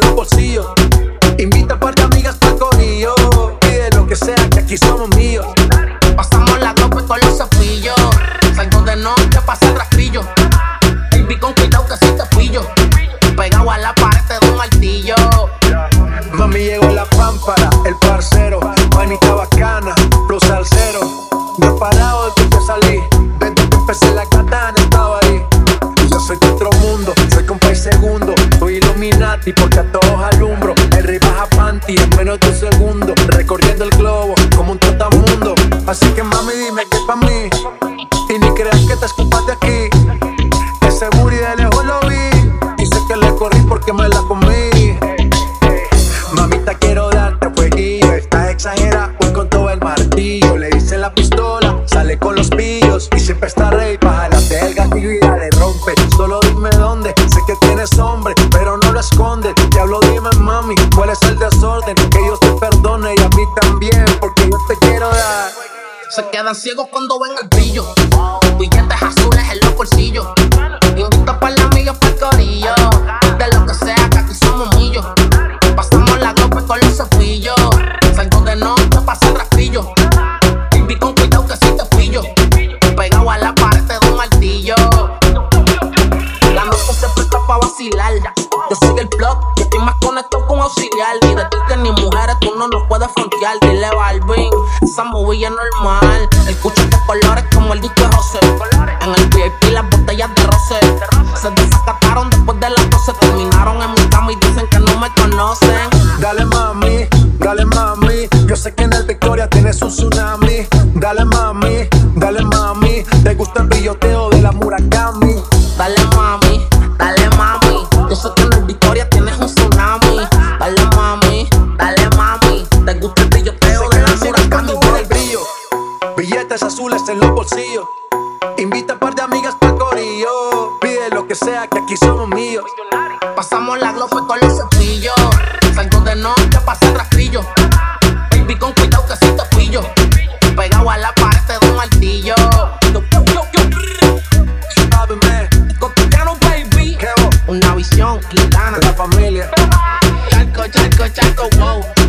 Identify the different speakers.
Speaker 1: los bolsillos. Invita a par de amigas pa'l corillo. Pide lo que sea, que aquí somos míos.
Speaker 2: Pasamos la dope con los cepillos. Salgo de noche, pasa rastrillo. Baby, con cuidado que si te pillo.
Speaker 1: Illuminati porque a todos alumbro. El rey baja panty en menos de un segundo, recorriendo el globo como un trotamundo. Así que mami dime que es pa' mí, y ni creas que te escupas de aquí. Ese booty de lejos lo vi, y sé que le corrí porque me la comí. Mamita, quiero darte fueguillo. Estás exagera, voy con todo el martillo. Le hice la pistola, sale con los pillos. Y siempre está rey, baja la el gatillo y le rompe. Solo pero no lo escondes. Diablo, dime, mami, cuál es el desorden. Que Dios te perdone y a mí también, porque yo te quiero dar.
Speaker 2: Se quedan ciegos cuando ven el brillo. Billetes azules en los bolsillos. Invita para la amiga para corillo. De lo que sea, que aquí somos millos. Pasamos la glope con los cepillos. Yo soy el plug, yo estoy más conectado con auxiliar. Y de que ni mujeres tú no nos puedes frontear. Dile Balvin, esa movilla normal. El cucho de colores como el disco de José. En el VIP las botellas de roce. Se desacataron después de las 12. Terminaron en mi cama y dicen que no me conocen.
Speaker 1: Dale mami, dale mami. Yo sé que en el Victoria tienes un tsunami. Dale mami, dale mami. Te gusta el brilloteo billetes azules en
Speaker 2: los bolsillos. Invita a par de amigas pa'l corillo. Pide lo que sea, que aquí somos míos. Pasamos la glofa con los cepillos. Salgo de noche a
Speaker 1: pasar rastrillo. Baby, con cuidado que si te pillo. Pegado a la pared de un martillo. Cotidiano, baby. Una visión gitana. La familia. Charco,
Speaker 2: charco, charco, wow.